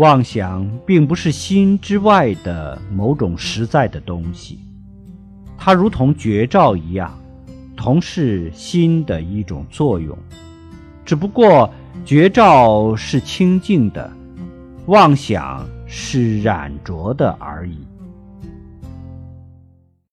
妄想并不是心之外的某种实在的东西，它如同绝照一样，同是心的一种作用，只不过绝照是清净的，妄想是染浊的而已。